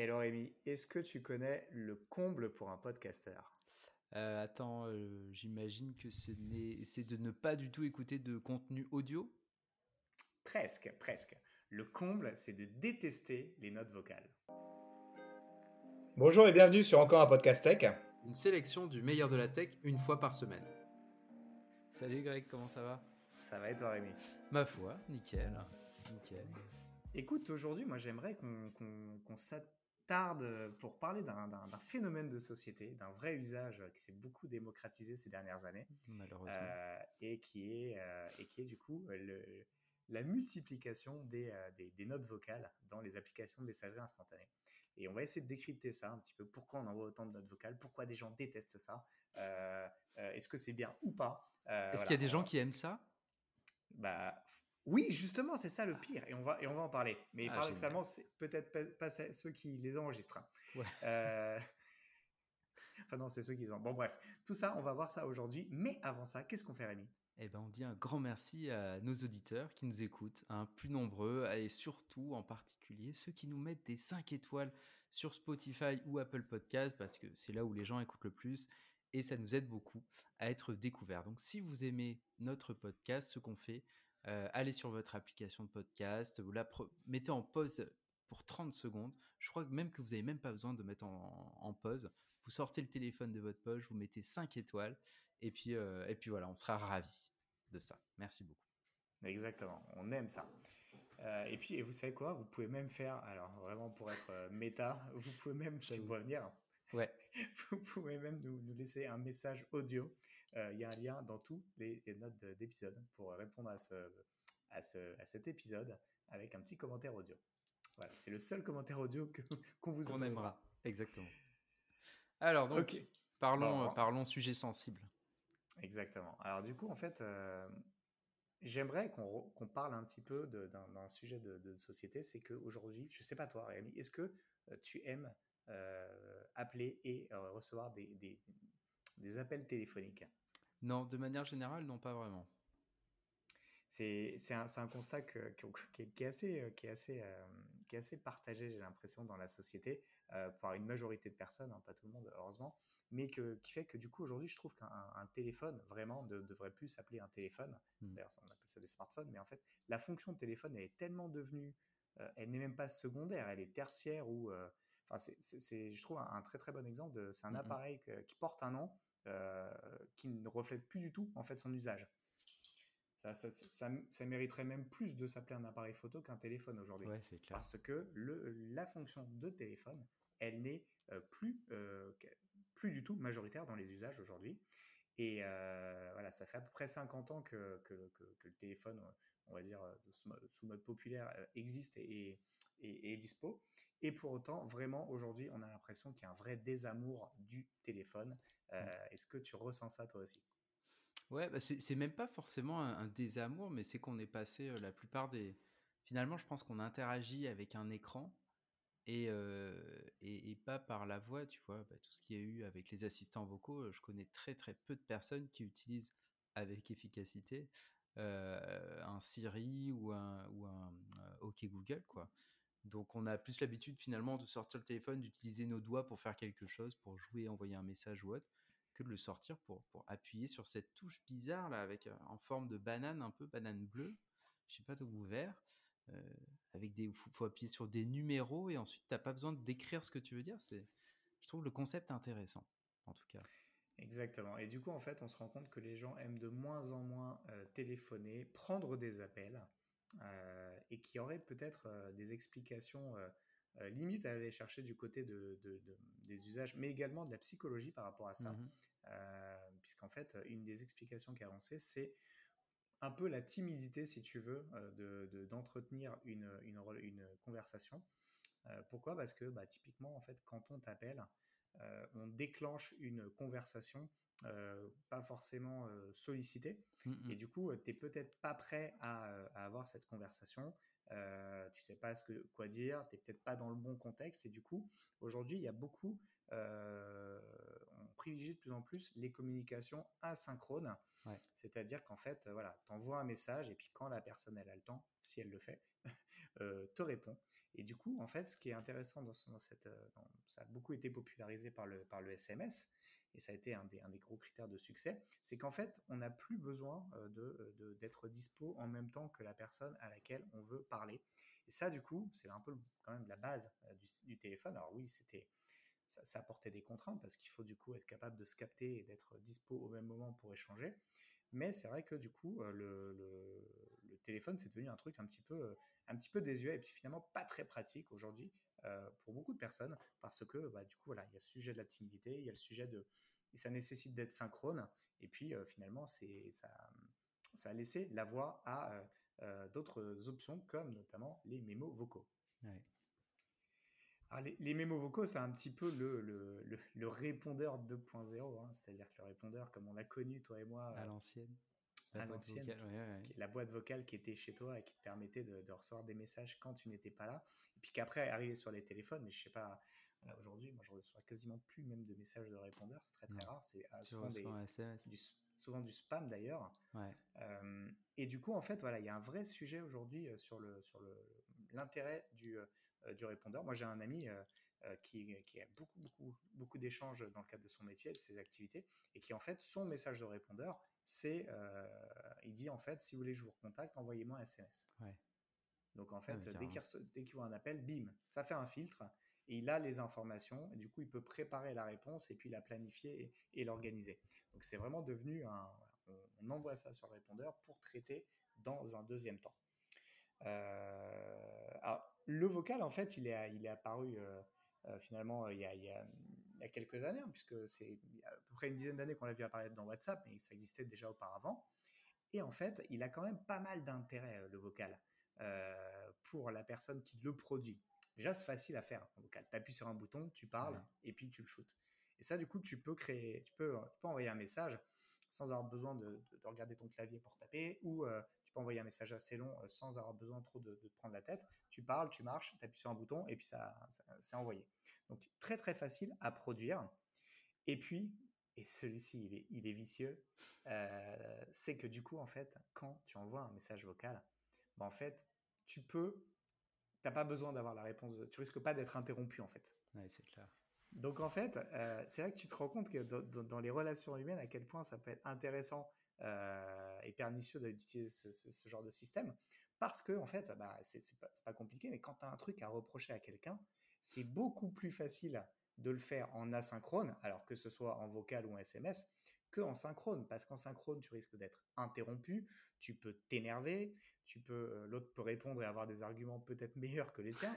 Hello Rémi, est-ce que tu connais le comble pour un podcasteur Euh, attends, euh, j'imagine que ce n'est- c'est de ne pas du tout écouter de contenu audio? Presque, presque. Le comble, c'est de détester les notes vocales. Bonjour et bienvenue sur encore un podcast tech. Une sélection du meilleur de la tech une fois par semaine. Salut Greg, comment ça va? Ça va et toi Rémi? Ma foi, nickel. Nickel. Écoute, aujourd'hui, moi j'aimerais qu'on qu'on s'attarde pour parler d'un phénomène de société, d'un vrai usage qui s'est beaucoup démocratisé ces dernières années Malheureusement. euh, et, qui est, euh, et qui est du coup le- la multiplication des, euh, des, des notes vocales dans les applications de messagerie instantanée. Et on va essayer de décrypter ça un petit peu. Pourquoi on envoie autant de notes vocales? Pourquoi des gens détestent ça? Euh, euh, Est-ce que c'est bien ou pas? Euh, Est-ce voilà, qu'il y a des gens qui aiment ça? Bah, oui, justement, c'est ça le pire. Et on va, et on va en parler. Mais Ah, paradoxalement, c'est peut-être pas, pas ceux qui les enregistrent. hein. Ouais. Euh, enfin, non, c'est ceux qui les ont. Bon, bref, tout ça, on va voir ça aujourd'hui. Mais avant ça, qu'est-ce qu'on fait, Rémi? Eh ben, on dit un grand merci à nos auditeurs qui nous écoutent, un plus nombreux, et surtout, en particulier, ceux qui nous mettent des 5 étoiles sur Spotify ou Apple Podcast, parce que c'est là où les gens écoutent le plus, et ça nous aide beaucoup à être découverts. Donc, si vous aimez notre podcast, ce qu'on fait, euh, allez sur votre application de podcast, vous la mettez en pause pour 30 secondes. Je crois que même que vous n'avez même pas besoin de mettre en, en pause. Vous sortez le téléphone de votre poche, vous mettez 5 étoiles, et puis, euh, et puis voilà, on sera ravis de ça. Merci beaucoup. Exactement, on aime ça. Euh, et puis, et vous savez quoi? Vous pouvez même faire, alors vraiment pour être méta, vous pouvez même, tu vois venir, Ouais. vous pouvez même nous, nous laisser un message audio. Euh, Il y a un lien dans tous les, les notes de- d'épisode pour répondre à, ce, à, ce, à cet épisode avec un petit commentaire audio. Voilà, c'est le seul commentaire audio qu'on vous On autorisera. aimera. Exactement. Alors, donc, parlons, Bon, euh, parlons sujet sensible. exactement. Alors du coup, en fait, euh, j'aimerais qu'on qu'on parle un petit peu d'un sujet de, de société. C'est qu'aujourd'hui, je sais pas toi, Rémi, est-ce que tu aimes appeler et euh, recevoir des, des, des appels téléphoniques Non, de manière générale, non, pas vraiment. C'est un, un constat que- qui, est, qui est assez, euh, qui est assez, euh, qui est assez partagé, j'ai l'impression, dans la société, euh, par une majorité de personnes, hein, pas tout le monde, heureusement, mais que, qui fait que du coup, aujourd'hui, je trouve qu'un un téléphone, vraiment, ne devrait plus s'appeler un téléphone. Mm. D'ailleurs, on appelle ça des smartphones, mais en fait, la fonction de téléphone, elle est tellement devenue, euh, elle n'est même pas secondaire, elle est tertiaire ou... Enfin, c'est- je trouve, un, un très très bon exemple. C'est un Mhm. appareil que- qui porte un nom euh, qui ne reflète plus du tout en fait son usage. Ça, ça, ça, ça mériterait même plus de s'appeler un appareil photo qu'un téléphone aujourd'hui. Ouais. Parce que le, la fonction de téléphone, elle n'est euh, plus, euh, plus du tout majoritaire dans les usages aujourd'hui. Et euh, voilà, ça fait à peu près 50 ans que, que, que, que le téléphone, on va dire, sous mode, populaire, existe et, et, dispo. Et pour autant, vraiment, aujourd'hui, on a l'impression qu'il y a un vrai désamour du téléphone. Euh, Est-ce que tu ressens ça toi aussi? Ouais, bah, c'est même pas forcément un, un désamour, mais c'est qu'on est passé euh, la plupart des. Finalement, je pense qu'on interagit avec un écran et, euh, et, et pas par la voix, tu vois. Bah, tout ce qu'il y a eu avec les assistants vocaux, je connais très très peu de personnes qui utilisent avec efficacité euh, un Siri ou un, ou un OK Google, quoi. Donc, on a plus l'habitude finalement de sortir le téléphone, d'utiliser nos doigts pour faire quelque chose, pour jouer, envoyer un message ou autre que de le sortir pour, appuyer sur cette touche bizarre là avec euh, en forme de banane un peu banane bleue. Je sais pas d'où vert euh, avec des faut, faut appuyer sur des numéros et ensuite t'as pas besoin de décrire ce que tu veux dire. C'est je trouve le concept intéressant en tout cas. Exactement. Et du coup, en fait, on se rend compte que les gens aiment de moins en moins euh, téléphoner, prendre des appels, et qu'il y aurait peut-être euh, des explications euh, euh, limites à aller chercher du côté de, de- de- des usages, mais également de la psychologie par rapport à ça. Euh, puisqu'en fait, une des explications qui est avancée, c'est un peu la timidité, si tu veux, euh, de- d'entretenir une, une, une conversation. Euh, pourquoi? Parce que bah, typiquement, en fait, quand on t'appelle, euh, on déclenche une conversation euh, pas forcément euh, sollicitée. Mhm. Et du coup, tu n'es peut-être pas prêt à, euh, à avoir cette conversation. Euh, tu sais pas ce que, quoi dire, tu n'es peut-être pas dans le bon contexte. Et du coup, aujourd'hui, il y a beaucoup, euh, on- privilégie de plus en plus les communications asynchrones. C'est-à-dire qu'en fait, voilà, tu envoies un message et puis quand la personne elle a le temps, si elle le fait, te répond. Et du coup, en fait, ce qui est intéressant dans, cette, ça a beaucoup été popularisé par le, par le SMS, et ça a été un des, un des gros critères de succès, c'est qu'en fait, on n'a plus besoin de, d'être dispo en même temps que la personne à laquelle on veut parler. Et ça, du coup, c'est un peu quand même la base du, téléphone. Alors oui, c'était ça, ça, apportait des contraintes parce qu'il faut du coup être capable de se capter et d'être dispo au même moment pour échanger. Mais c'est vrai que du coup, le, téléphone, c'est devenu un truc un petit peu, un petit peu désuet et puis finalement pas très pratique aujourd'hui pour beaucoup de personnes parce que bah, du coup, voilà, il y a le sujet de la timidité, il y a le sujet de. Ça nécessite d'être synchrone. Et puis finalement, ça, a laissé la voix à d'autres options comme notamment les mémos vocaux. Les, les, mémos vocaux, c'est un petit peu le, le, le, répondeur 2.0, hein, c'est-à-dire que le répondeur, comme on l'a connu, toi et moi, à l'ancienne, à l'ancienne, la boîte vocale qui était chez toi et qui te permettait de, de recevoir des messages quand tu n'étais pas là, et puis qu'après, arriver sur les téléphones, mais je sais pas, aujourd'hui, moi je reçois quasiment plus même de messages de répondeur, c'est très très rare, c'est euh, souvent, des, du, souvent du spam d'ailleurs. Euh, et du coup, en fait, voilà, il y a un vrai sujet aujourd'hui euh, sur le sur l'intérêt du du répondeur. Moi, j'ai un ami qui, qui, a beaucoup, beaucoup, beaucoup d'échanges dans le cadre de son métier, de ses activités, et qui, en fait, son message de répondeur, c'est, il dit, en fait, si vous voulez que je vous recontacte, envoyez-moi un SMS. Donc, en fait, dès qu'il voit un appel, bim, ça fait un filtre, et il a les informations, et du coup, il peut préparer la réponse et puis la planifier et, l'organiser. Donc, c'est vraiment devenu un. On, envoie ça sur le répondeur pour traiter dans un deuxième temps. Euh, le vocal, en fait, il est, il est apparu euh, euh, finalement il y, a, il, y a, il y, a, quelques années, hein, puisque c'est à peu près une dizaine d'années qu'on l'a vu apparaître dans WhatsApp, mais ça existait déjà auparavant. Et en fait, il a quand même pas mal d'intérêt, le vocal, pour la personne qui le produit. Déjà, c'est facile à faire en vocal. Tu appuies sur un bouton, tu parles et puis tu le shootes. Et ça, du coup, tu peux créer, tu peux, tu peux envoyer un message sans avoir besoin de, de, regarder ton clavier pour taper ou euh, peux envoyer un message assez long euh, sans avoir besoin trop de, prendre la tête. Tu parles, tu marches, tu appuies sur un bouton et puis ça, ça c'est envoyé. Donc, très très facile à produire. Et puis, et celui-ci, il est, il est vicieux, euh, c'est que du coup, en fait, quand tu envoies un message vocal, ben, en fait, tu peux t'as pas besoin d'avoir la réponse. Tu risques pas d'être interrompu en fait. Ouais, c'est clair. Donc en fait, euh, c'est là que tu te rends compte que dans, les relations humaines, à quel point ça peut être intéressant euh, et pernicieux d'utiliser ce, genre de système. Parce que en fait, bah, c'est pas, pas, compliqué, mais quand tu as un truc à reprocher à quelqu'un, c'est beaucoup plus facile de le faire en asynchrone, alors que ce soit en vocal ou en SMS, que en synchrone, parce qu'en synchrone, tu risques d'être interrompu, tu peux t'énerver, tu peux, euh, l'autre peut répondre et avoir des arguments peut-être meilleurs que les tiens.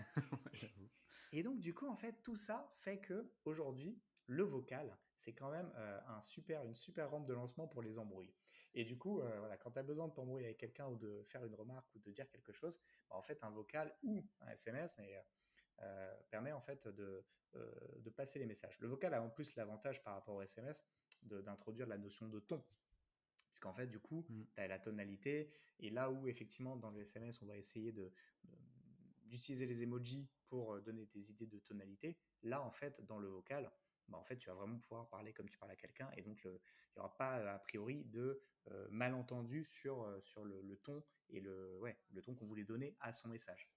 et donc, du coup, en fait, tout ça fait que aujourd'hui, le vocal, c'est quand même euh, un super, une super rampe de lancement pour les embrouilles. Et du coup, euh, voilà, quand tu as besoin de t'embrouiller avec quelqu'un ou de faire une remarque ou de dire quelque chose, bah, en fait, un vocal ou un SMS mais, permet en fait de, de passer les messages. Le vocal a en plus l'avantage par rapport au SMS d'introduire la notion de ton. Puisqu'en fait, du coup, mmh. tu as la tonalité, et là où effectivement dans le SMS, on va essayer de, d'utiliser les emojis pour euh, donner des idées de tonalité, là en fait, dans le vocal, bah, en fait, tu vas vraiment pouvoir parler comme tu parles à quelqu'un, et donc il n'y aura pas a priori de euh, malentendu sur, euh, sur le, ton et le, ouais, le ton qu'on voulait donner à son message.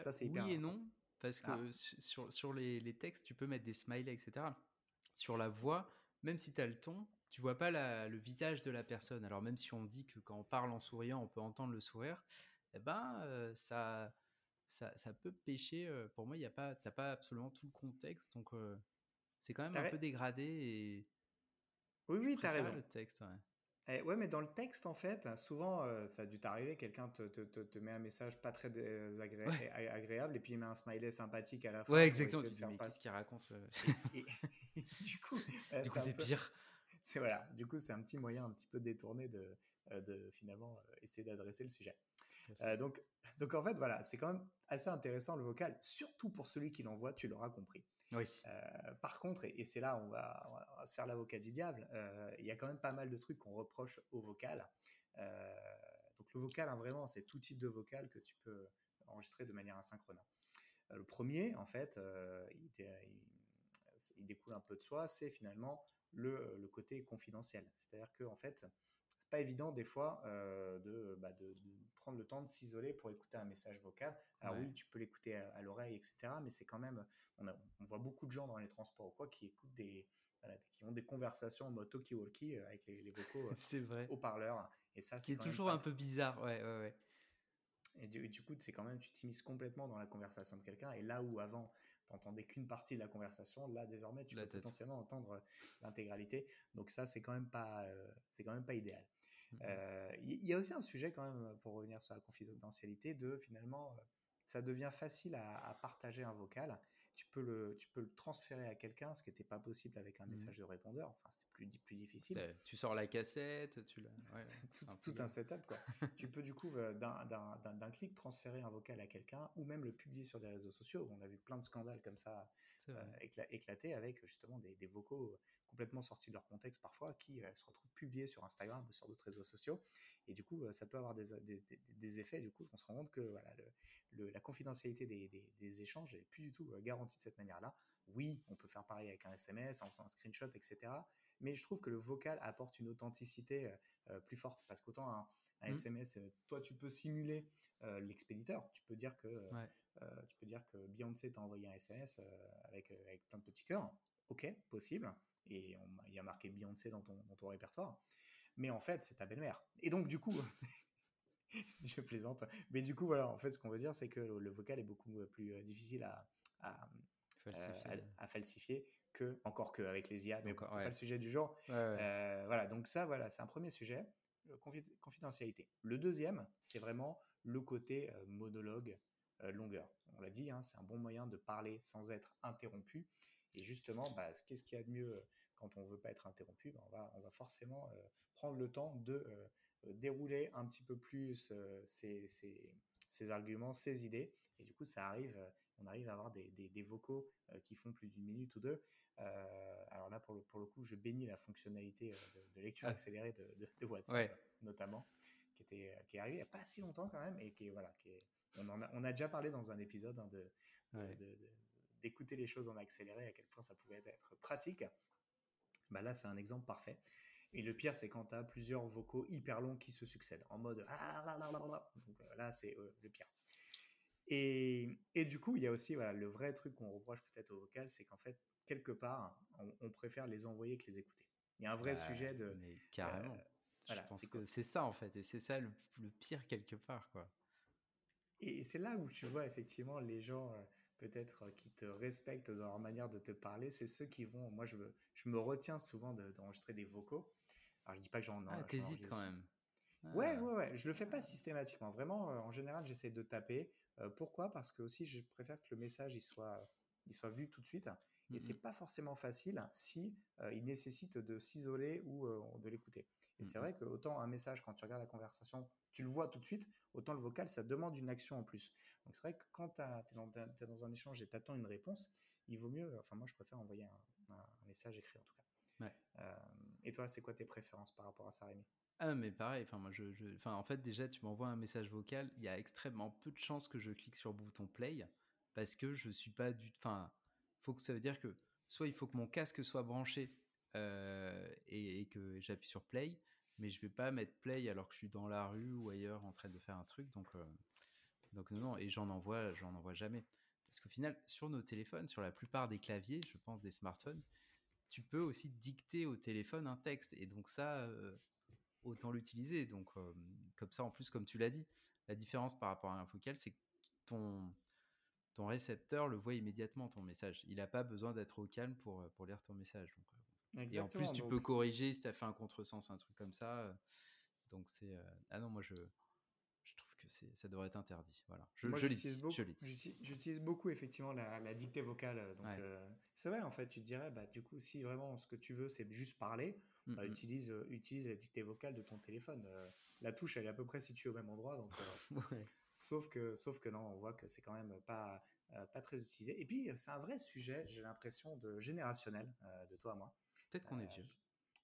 Ça, c'est Oui et non, parce que ah. sur, sur les, les, textes, tu peux mettre des smileys, etc. Sur la voix, même si tu as le ton, tu vois pas le visage de la personne. Alors même si on dit que quand on parle en souriant, on peut entendre le sourire, eh ben euh, ça, ça, ça, peut pêcher. Euh, pour moi, il y a pas, t'as pas absolument tout le contexte, donc euh, c'est quand même un peu dégradé et. Oui, oui, tu as raison. Le texte, ouais. Eh, ouais, mais dans le texte, en fait, souvent, ça a dû t'arriver, quelqu'un te, te, te, met un message pas très agréable et puis il met un smiley sympathique à la fin. Ouais, exactement. Tu dis, qu'est-ce qu'il raconte Du coup, du coup c'est pire c'est voilà. Du coup, c'est un petit moyen un petit peu détourné de, euh, de finalement euh, essayer d'adresser le sujet. Euh, donc, donc en fait, voilà, c'est quand même assez intéressant le vocal, surtout pour celui qui l'envoie, tu l'auras compris. Oui. par contre, et, c'est là on va, on va, se faire l'avocat du diable, il y a quand même pas mal de trucs qu'on reproche au vocal. donc le vocal, hein, vraiment, c'est tout type de vocal que tu peux enregistrer de manière asynchrone. le premier, en fait, il, il découle un peu de soi, c'est finalement le, le, côté confidentiel. C'est-à-dire que en fait, c'est pas évident des fois de, bah, de, prendre le temps de s'isoler pour écouter un message vocal. Alors oui, tu peux l'écouter à, l'oreille, etc. Mais c'est quand même, on, on, voit beaucoup de gens dans les transports ou quoi qui écoutent des, qui ont des conversations en mode talkie-walkie avec les, les vocaux c'est vrai. haut-parleurs. Et ça, c'est toujours un peu bizarre. Ouais, ouais, ouais. Et du, coup, c'est quand même, tu t'immisces complètement dans la conversation de quelqu'un. Et là où avant, tu n'entendais qu'une partie de la conversation, là, désormais, tu peux potentiellement entendre l'intégralité. Donc ça, c'est quand même pas, c'est quand même pas idéal. Mmh il y, a aussi un sujet quand même, pour revenir sur la confidentialité, de finalement, ça devient facile à, partager un vocal. Tu peux le, tu peux le transférer à quelqu'un, ce qui n'était pas possible avec un mmh message de répondeur. Enfin, c'était plus, plus difficile. Tu sors la cassette, tu l'as. tout, un, tout un setup, quoi. tu peux du coup, d'un clic, transférer un vocal à quelqu'un ou même le publier sur des réseaux sociaux. On a vu plein de scandales comme ça euh, éclater avec justement des, des, vocaux complètement sortis de leur contexte parfois qui euh, se retrouvent publiés sur Instagram ou sur d'autres réseaux sociaux. Et du coup, euh, ça peut avoir des, des, des, effets. Du coup, on se rend compte que voilà, le, la confidentialité des, échanges n'est plus du tout garantie de cette manière-là. Oui, on peut faire pareil avec un SMS, en faisant un screenshot, etc. Mais je trouve que le vocal apporte une authenticité plus forte parce qu'autant un, un SMS, mmh. toi, tu peux simuler l'expéditeur. Tu peux dire que tu peux dire que Beyoncé t'a envoyé un SMS avec, avec plein de petits cœurs. Ok, possible. Et il y a marqué Beyoncé dans ton, dans ton répertoire. Mais en fait, c'est ta belle-mère. Et donc, du coup, je plaisante. Mais du coup, voilà, en fait, ce qu'on veut dire, c'est que le, vocal est beaucoup plus difficile à, à, falsifier. à, falsifier que, encore qu'avec les IA, mais c'est pas le sujet du jour. voilà, donc ça, voilà, c'est un premier sujet confidentialité. Le deuxième, c'est vraiment le côté euh, monologue euh, longueur. On l'a dit, hein, c'est un bon moyen de parler sans être interrompu. Et justement, bah, qu'est-ce qu'il y a de mieux euh, quand on ne veut pas être interrompu bah, on, va, on va forcément prendre le temps de dérouler un petit peu plus ces, ces, arguments, ces idées. Et du coup, ça arrive, on arrive à avoir des, des, vocaux qui font plus d'une minute ou deux. alors là, pour le, pour le coup, je bénis la fonctionnalité de, lecture ah. accélérée de, de, WhatsApp, notamment, qui, était, qui est arrivée il n'y a pas si longtemps quand même, et qui voilà, qui est, on, a, on a déjà parlé dans un épisode hein, de, d'écouter les choses en accéléré, à quel point ça pouvait être pratique. Bah là, c'est un exemple parfait. Et le pire, c'est quand tu as plusieurs vocaux hyper longs qui se succèdent, en mode ah là là là là. Donc euh, là, c'est euh, le pire. Et, et, du coup, il y a aussi voilà, le vrai truc qu'on reproche peut-être au vocal, c'est qu'en fait, quelque part, on, préfère les envoyer que les écouter. Il y a un vrai bah, sujet de. Mais carrément. Euh, voilà, je pense que c'est ça en fait, et c'est ça le, pire quelque part, quoi. Et c'est là où tu vois effectivement les gens peut-être euh, qui te respectent dans leur manière de te parler, c'est ceux qui vont. Moi, je me, je me retiens souvent d'enregistrer des vocaux. Alors, je dis pas que j'en. Ah, t'hésites quand même. Ouais, ah. ouais, ouais. Je le fais pas systématiquement. Vraiment, euh, en général, j'essaie de taper. Euh, pourquoi? Parce que aussi, je préfère que le message il soit, il soit vu tout de suite. Et c'est pas forcément facile si il nécessite de s'isoler ou de l'écouter. Et c'est vrai que autant un message, quand tu regardes la conversation, tu le vois tout de suite, autant le vocal, ça demande une action en plus. Donc c'est vrai que quand tu es, es, dans un échange et tu attends une réponse, il vaut mieux, enfin moi je préfère envoyer un, un, message écrit en tout cas. Ouais. Euh, et toi, c'est quoi tes préférences par rapport à ça, Rémi? Ah mais pareil, enfin moi je, en fait déjà tu m'envoies un message vocal, il y a extrêmement peu de chances que je clique sur le bouton play parce que je suis pas du, enfin faut que ça veut dire que soit il faut que mon casque soit branché euh, et, que j'appuie sur play, mais je vais pas mettre play alors que je suis dans la rue ou ailleurs en train de faire un truc. Donc, euh, donc non, et j'en envoie, j'en envoie jamais. Parce qu'au final, sur nos téléphones, sur la plupart des claviers, je pense des smartphones, tu peux aussi dicter au téléphone un texte. Et donc ça, euh, autant l'utiliser. Donc comme ça, en plus, comme tu l'as dit, la différence par rapport à un vocal, c'est que ton, ton récepteur le voit immédiatement, ton message. Il n'a pas besoin d'être au calme pour, pour lire ton message. Donc, et en plus, tu peux corriger si tu as fait un contresens, un truc comme ça. Euh, donc c'est. Euh, ah non, moi je, je trouve que ça devrait être interdit. Voilà. Je, moi, j'utilise beaucoup, j'utilise beaucoup effectivement la, la dictée vocale. Donc euh, c'est vrai en fait, tu te dirais, bah, du coup, si vraiment ce que tu veux c'est juste parler, mmh, bah, mmh. utilise, utilise la dictée vocale de ton téléphone. la touche, elle est à peu près située au même endroit. Donc, sauf, que, sauf que non, on voit que c'est quand même pas, pas très utilisé. Et puis, c'est un vrai sujet, j'ai l'impression, de générationnel, de toi à moi. Peut-être qu'on est vieux.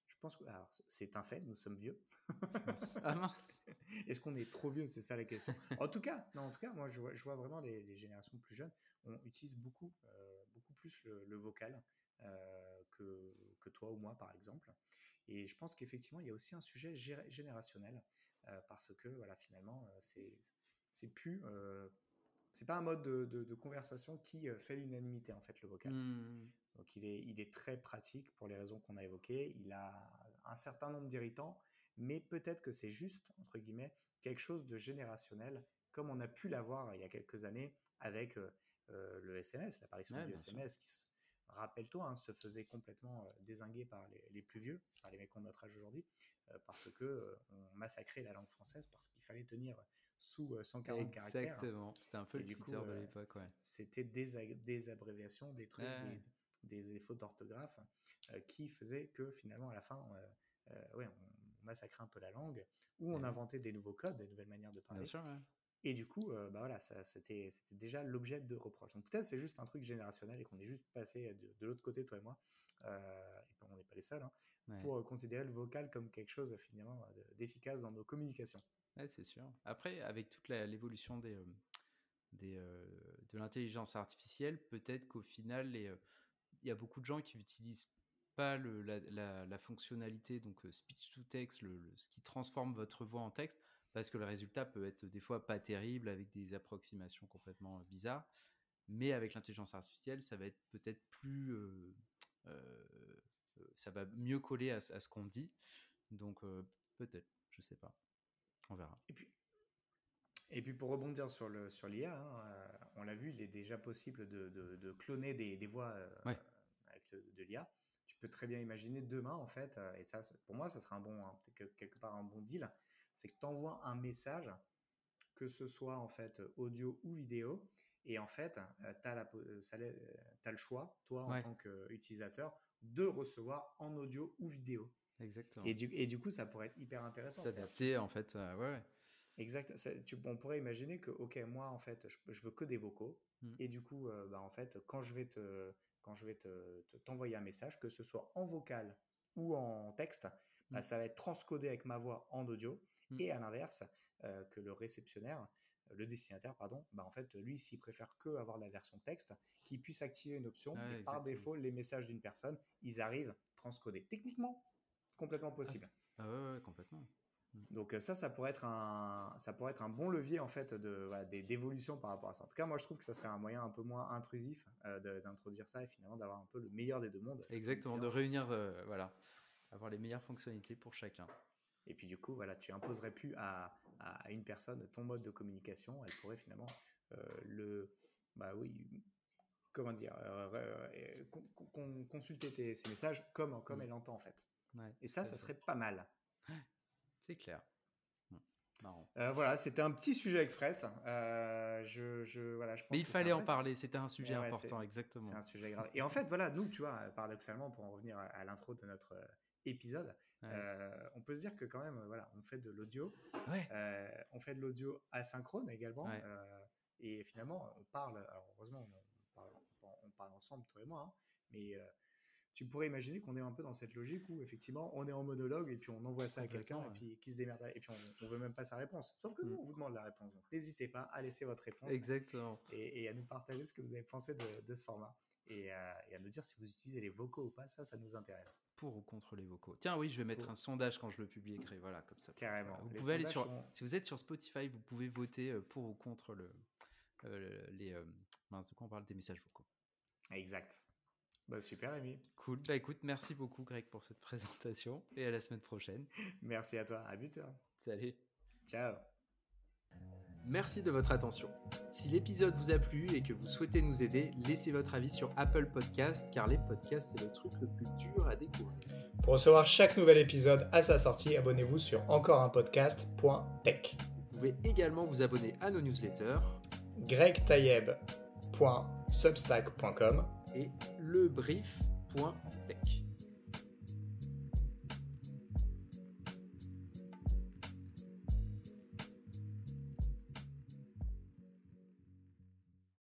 Je pense que c'est un fait, nous sommes vieux. ah mince. Est-ce qu'on est trop vieux? C'est ça la question. En tout cas, non, en tout cas, moi je vois, je vois vraiment les, générations plus jeunes, on utilise beaucoup, euh, beaucoup plus le, vocal que, que, toi ou moi, par exemple. Et je pense qu'effectivement, il y a aussi un sujet générationnel, parce que voilà, finalement, c'est c'est plus c'est pas un mode de, de, conversation qui fait l'unanimité en fait le vocal. Mmh. Donc il est, il est très pratique pour les raisons qu'on a évoquées. Il a un certain nombre d'irritants, mais peut-être que c'est juste entre guillemets quelque chose de générationnel, comme on a pu l'avoir il y a quelques années avec le SMS, l'apparition du SMS qui rappelle-toi, hein, se faisait complètement désinguer par les, plus vieux, par les mecs de notre âge aujourd'hui, parce que on massacrait la langue française parce qu'il fallait tenir sous 140 caractères. Exactement, c'était un peu le Twitter de l'époque. C'était des, des, abréviations, des trucs, des, des, fautes d'orthographe qui faisaient que finalement, à la fin, ouais, on massacrait un peu la langue, ou on inventait des nouveaux codes, des nouvelles manières de parler. Bien sûr, et du coup, bah voilà, c'était déjà l'objet de reproche. Donc peut-être c'est juste un truc générationnel et qu'on est juste passé de, l'autre côté, toi et moi, et on n'est pas les seuls, hein, pour considérer le vocal comme quelque chose finalement d'efficace dans nos communications. Ouais, c'est sûr. Après, avec toute l'évolution des, des, de l'intelligence artificielle, peut-être qu'au final, il y a beaucoup de gens qui n'utilisent pas le, la, la, fonctionnalité, donc speech to text, le, ce qui transforme votre voix en texte, parce que le résultat peut être des fois pas terrible avec des approximations complètement euh, bizarres. Mais avec l'intelligence artificielle, ça va être peut-être plus. Euh, euh, ça va mieux coller à, ce qu'on dit. Donc peut-être, je sais pas. On verra. Et puis, et puis pour rebondir sur l'IA, sur hein, on l'a vu, il est déjà possible de, de, cloner des, des voix avec de l'IA. Tu peux très bien imaginer demain, en fait, et ça, pour moi, ça sera un bon, quelque part un bon deal, c'est que tu envoies un message, que ce soit en fait audio ou vidéo, et en fait, euh, tu as, euh, as, le choix, toi en tant qu'utilisateur, de recevoir en audio ou vidéo. Exactement. Et du, et du coup, ça pourrait être hyper intéressant. S'adapter, en fait, euh, ouais. Exact. tu, on pourrait imaginer que, ok, moi, en fait, je, je veux que des vocaux. Mmh. Et du coup, bah, en fait, quand je vais te, quand je vais te, t'envoyer un message, que ce soit en vocal ou en texte, bah, mmh. ça va être transcodé avec ma voix en audio. Mmh. Et à l'inverse, euh, que le réceptionnaire, euh, le destinataire, pardon, bah en fait, lui, s'il préfère que avoir la version texte, qu'il puisse activer une option, ah et par défaut, les messages d'une personne, ils arrivent transcodés. Techniquement, complètement ah, possible. Ah, ouais, ouais, complètement. Mmh. Donc euh, ça, ça pourrait être un, ça pourrait être un bon levier en fait de d'évolution par rapport à ça. En tout cas, moi je trouve que ça serait un moyen un peu moins intrusif d'introduire ça et finalement d'avoir un peu le meilleur des deux mondes. Exactement, de réunir, voilà, avoir les meilleures fonctionnalités pour chacun. Et puis du coup, voilà, tu imposerais plus à, à, une personne ton mode de communication. Elle pourrait finalement euh, le, bah oui, comment dire, euh, euh, consulter tes, ces messages comme, comme mm. elle entend en fait. Et ça, ça serait pas mal. C'est clair. voilà, c'était un petit sujet express. je, je, voilà, je pense Mais il fallait en parler, c'était un sujet important, exactement. C'est un sujet grave. Et en fait, voilà, nous, tu vois, paradoxalement, pour en revenir à l'intro de notre épisode, euh, on peut se dire que quand même, voilà, on fait de l'audio, euh, on fait de l'audio asynchrone également, euh, et finalement, on parle. Alors heureusement, on parle, ensemble, toi et moi, hein, mais tu pourrais imaginer qu'on est un peu dans cette logique où effectivement on est en monologue et puis on envoie ça à quelqu'un et puis qui se démerde et puis on, on, veut même pas sa réponse. Sauf que nous mm. on vous demande la réponse. n'hésitez pas à laisser votre réponse. Exactement. Et, à nous partager ce que vous avez pensé de ce format. Euh, et, à nous dire si vous utilisez les vocaux ou pas, ça, ça nous intéresse. Pour ou contre les vocaux Tiens, oui, je vais mettre un sondage quand je le publierai, voilà, comme ça. Carrément. Vous pouvez aller sur, Si vous êtes sur Spotify, vous pouvez voter euh, pour ou contre le, euh, les. mince, de quoi on parle? Des messages vocaux. Exact. Bah, super, Amy. Cool. Bah écoute, merci beaucoup, Greg, pour cette présentation et à la semaine prochaine. merci à toi. À but. Salut. Ciao. Merci de votre attention. Si l'épisode vous a plu et que vous souhaitez nous aider, laissez votre avis sur Apple Podcast car les podcasts c'est le truc le plus dur à découvrir. Pour recevoir chaque nouvel épisode à sa sortie, abonnez-vous sur encoreunpodcast.tech. Vous pouvez également vous abonner à nos newsletters gregtayeb.substack.com et lebrief.tech.